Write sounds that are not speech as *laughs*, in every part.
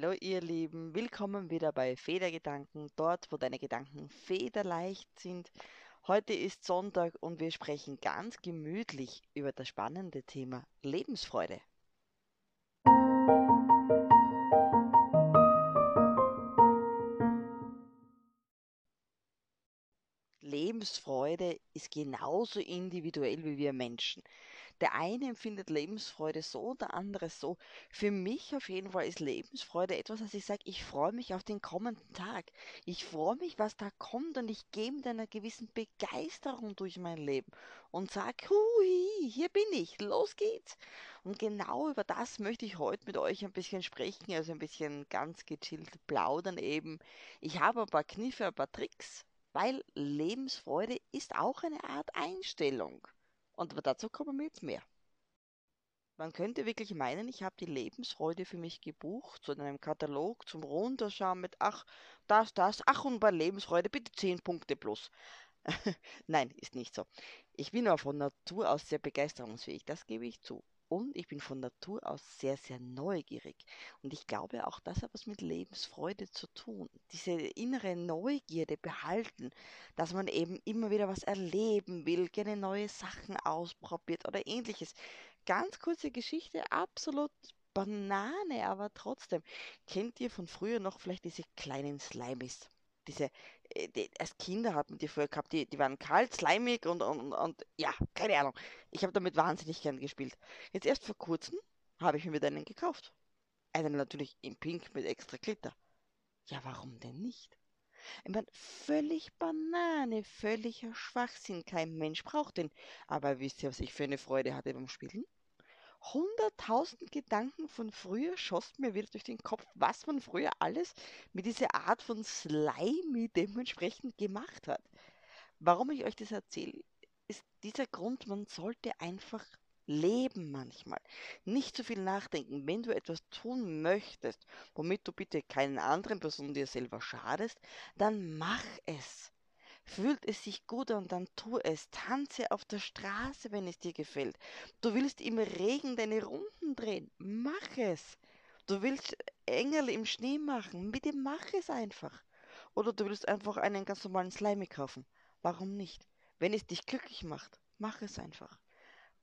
Hallo ihr Lieben, willkommen wieder bei Federgedanken, dort wo deine Gedanken federleicht sind. Heute ist Sonntag und wir sprechen ganz gemütlich über das spannende Thema Lebensfreude. Lebensfreude ist genauso individuell wie wir Menschen. Der eine empfindet Lebensfreude so, der andere so. Für mich auf jeden Fall ist Lebensfreude etwas, dass ich sage, ich freue mich auf den kommenden Tag. Ich freue mich, was da kommt und ich gehe mit einer gewissen Begeisterung durch mein Leben und sage, hui, hier bin ich, los geht's. Und genau über das möchte ich heute mit euch ein bisschen sprechen, also ein bisschen ganz gechillt plaudern eben. Ich habe ein paar Kniffe, ein paar Tricks, weil Lebensfreude ist auch eine Art Einstellung. Und dazu kommen wir jetzt mehr. Man könnte wirklich meinen, ich habe die Lebensfreude für mich gebucht, in einem Katalog zum Runterschauen mit, ach, das, das, ach, und bei Lebensfreude bitte 10 Punkte plus. *laughs* Nein, ist nicht so. Ich bin aber von Natur aus sehr begeisterungsfähig, das gebe ich zu. Und ich bin von Natur aus sehr, sehr neugierig. Und ich glaube, auch das hat was mit Lebensfreude zu tun. Diese innere Neugierde behalten, dass man eben immer wieder was erleben will, gerne neue Sachen ausprobiert oder ähnliches. Ganz kurze Geschichte, absolut Banane, aber trotzdem. Kennt ihr von früher noch vielleicht diese kleinen Slimies? Diese, äh, die, als Kinder hat man die früher gehabt, die, die waren kalt, slimig und, und, und ja, keine Ahnung. Ich habe damit wahnsinnig gern gespielt. Jetzt erst vor kurzem habe ich mir wieder einen gekauft. Einen natürlich in Pink mit extra Glitter. Ja, warum denn nicht? Ich meine, völlig Banane, völliger Schwachsinn. Kein Mensch braucht den. Aber wisst ihr, was ich für eine Freude hatte beim Spielen? Hunderttausend Gedanken von früher schossen mir wieder durch den Kopf, was man früher alles mit dieser Art von Slimy dementsprechend gemacht hat. Warum ich euch das erzähle, ist dieser Grund, man sollte einfach leben manchmal. Nicht zu viel nachdenken. Wenn du etwas tun möchtest, womit du bitte keinen anderen Personen dir selber schadest, dann mach es. Fühlt es sich gut an, dann tu es. Tanze auf der Straße, wenn es dir gefällt. Du willst im Regen deine Runden drehen. Mach es. Du willst Engel im Schnee machen. Bitte mach es einfach. Oder du willst einfach einen ganz normalen Slime kaufen. Warum nicht? Wenn es dich glücklich macht, mach es einfach.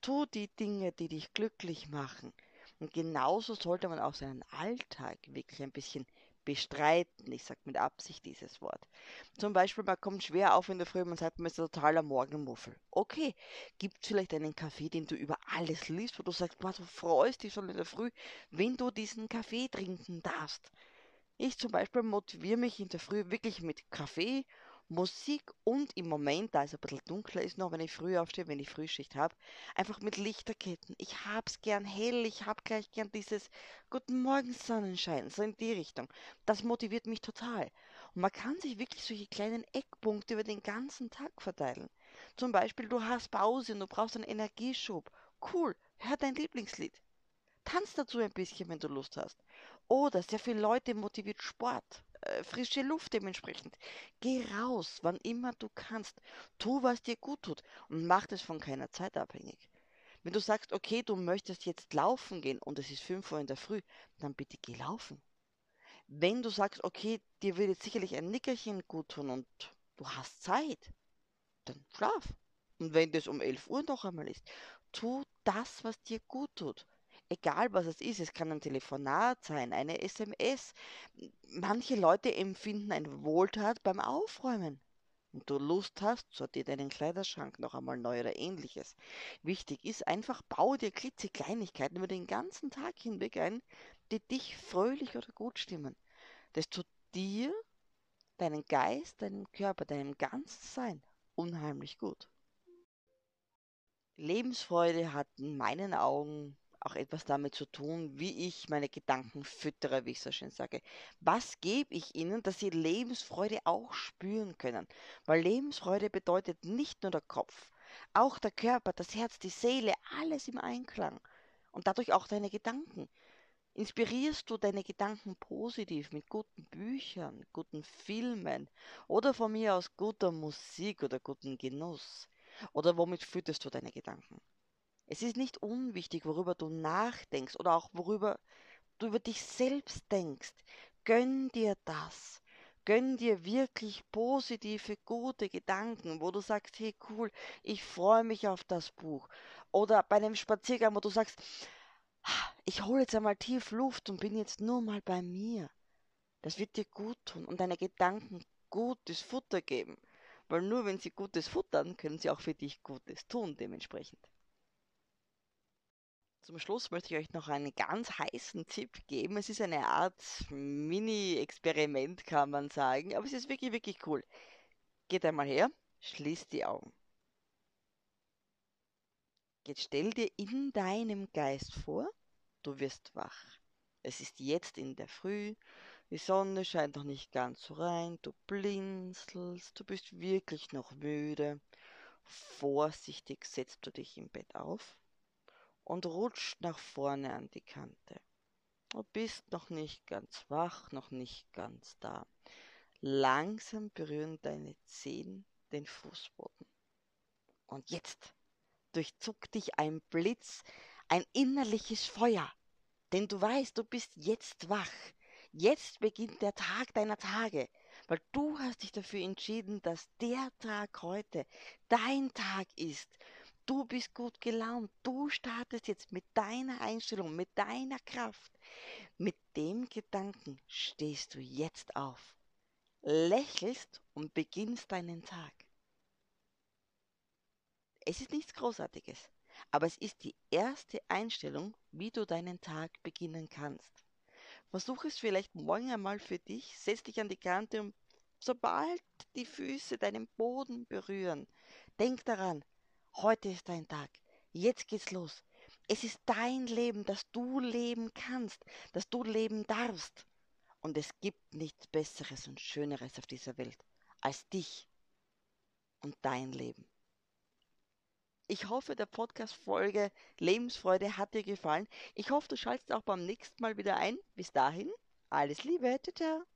Tu die Dinge, die dich glücklich machen. Und genauso sollte man auch seinen Alltag wirklich ein bisschen bestreiten. Ich sage mit Absicht dieses Wort. Zum Beispiel, man kommt schwer auf in der Früh, man sagt, man ist ein totaler Morgenmuffel. Okay, gibt es vielleicht einen Kaffee, den du über alles liebst, wo du sagst, boah, du freust dich schon in der Früh, wenn du diesen Kaffee trinken darfst. Ich zum Beispiel motiviere mich in der Früh wirklich mit Kaffee Musik und im Moment, da es ein bisschen dunkler ist noch, wenn ich früh aufstehe, wenn ich Frühschicht habe, einfach mit Lichterketten. Ich hab's gern hell, ich hab gleich gern dieses Guten Morgen Sonnenschein, so in die Richtung. Das motiviert mich total. Und man kann sich wirklich solche kleinen Eckpunkte über den ganzen Tag verteilen. Zum Beispiel, du hast Pause und du brauchst einen Energieschub. Cool, hör dein Lieblingslied. Tanz dazu ein bisschen, wenn du Lust hast. Oder sehr viele Leute motiviert Sport. Äh, frische Luft dementsprechend. Geh raus, wann immer du kannst. Tu, was dir gut tut und mach das von keiner Zeit abhängig. Wenn du sagst, okay, du möchtest jetzt laufen gehen und es ist 5 Uhr in der Früh, dann bitte geh laufen. Wenn du sagst, okay, dir würde sicherlich ein Nickerchen gut tun und du hast Zeit, dann schlaf. Und wenn das um 11 Uhr noch einmal ist, tu das, was dir gut tut egal was es ist, es kann ein Telefonat sein, eine SMS. Manche Leute empfinden eine Wohltat beim Aufräumen. Und du Lust hast, sortier deinen Kleiderschrank noch einmal neu oder ähnliches. Wichtig ist einfach, baue dir klitzekleinigkeiten über den ganzen Tag hinweg ein, die dich fröhlich oder gut stimmen. Das tut dir, deinen Geist, deinem Körper, deinem ganzen Sein unheimlich gut. Lebensfreude hat in meinen Augen auch etwas damit zu tun, wie ich meine Gedanken füttere, wie ich so schön sage. Was gebe ich ihnen, dass sie Lebensfreude auch spüren können? Weil Lebensfreude bedeutet nicht nur der Kopf, auch der Körper, das Herz, die Seele, alles im Einklang. Und dadurch auch deine Gedanken. Inspirierst du deine Gedanken positiv mit guten Büchern, guten Filmen oder von mir aus guter Musik oder guten Genuss? Oder womit fütterst du deine Gedanken? Es ist nicht unwichtig, worüber du nachdenkst oder auch worüber du über dich selbst denkst. Gönn dir das. Gönn dir wirklich positive, gute Gedanken, wo du sagst, hey cool, ich freue mich auf das Buch. Oder bei einem Spaziergang, wo du sagst, ich hole jetzt einmal tief Luft und bin jetzt nur mal bei mir. Das wird dir gut tun und deine Gedanken gutes Futter geben. Weil nur wenn sie Gutes futtern, können sie auch für dich Gutes tun dementsprechend. Zum Schluss möchte ich euch noch einen ganz heißen Tipp geben. Es ist eine Art Mini-Experiment, kann man sagen, aber es ist wirklich, wirklich cool. Geht einmal her, schließt die Augen. Jetzt stell dir in deinem Geist vor, du wirst wach. Es ist jetzt in der Früh, die Sonne scheint noch nicht ganz so rein, du blinzelst, du bist wirklich noch müde. Vorsichtig setzt du dich im Bett auf und rutscht nach vorne an die Kante. Du bist noch nicht ganz wach, noch nicht ganz da. Langsam berühren deine Zehen den Fußboden. Und jetzt durchzuckt dich ein Blitz, ein innerliches Feuer. Denn du weißt, du bist jetzt wach. Jetzt beginnt der Tag deiner Tage, weil du hast dich dafür entschieden, dass der Tag heute dein Tag ist. Du bist gut gelaunt. Du startest jetzt mit deiner Einstellung, mit deiner Kraft. Mit dem Gedanken stehst du jetzt auf, lächelst und beginnst deinen Tag. Es ist nichts Großartiges, aber es ist die erste Einstellung, wie du deinen Tag beginnen kannst. Versuch es vielleicht morgen einmal für dich, setz dich an die Kante und sobald die Füße deinen Boden berühren, denk daran, heute ist dein Tag, jetzt geht's los. Es ist dein Leben, das du leben kannst, das du leben darfst. Und es gibt nichts Besseres und Schöneres auf dieser Welt als dich und dein Leben. Ich hoffe, der Podcast-Folge Lebensfreude hat dir gefallen. Ich hoffe, du schaltest auch beim nächsten Mal wieder ein. Bis dahin, alles Liebe. Ciao, ciao.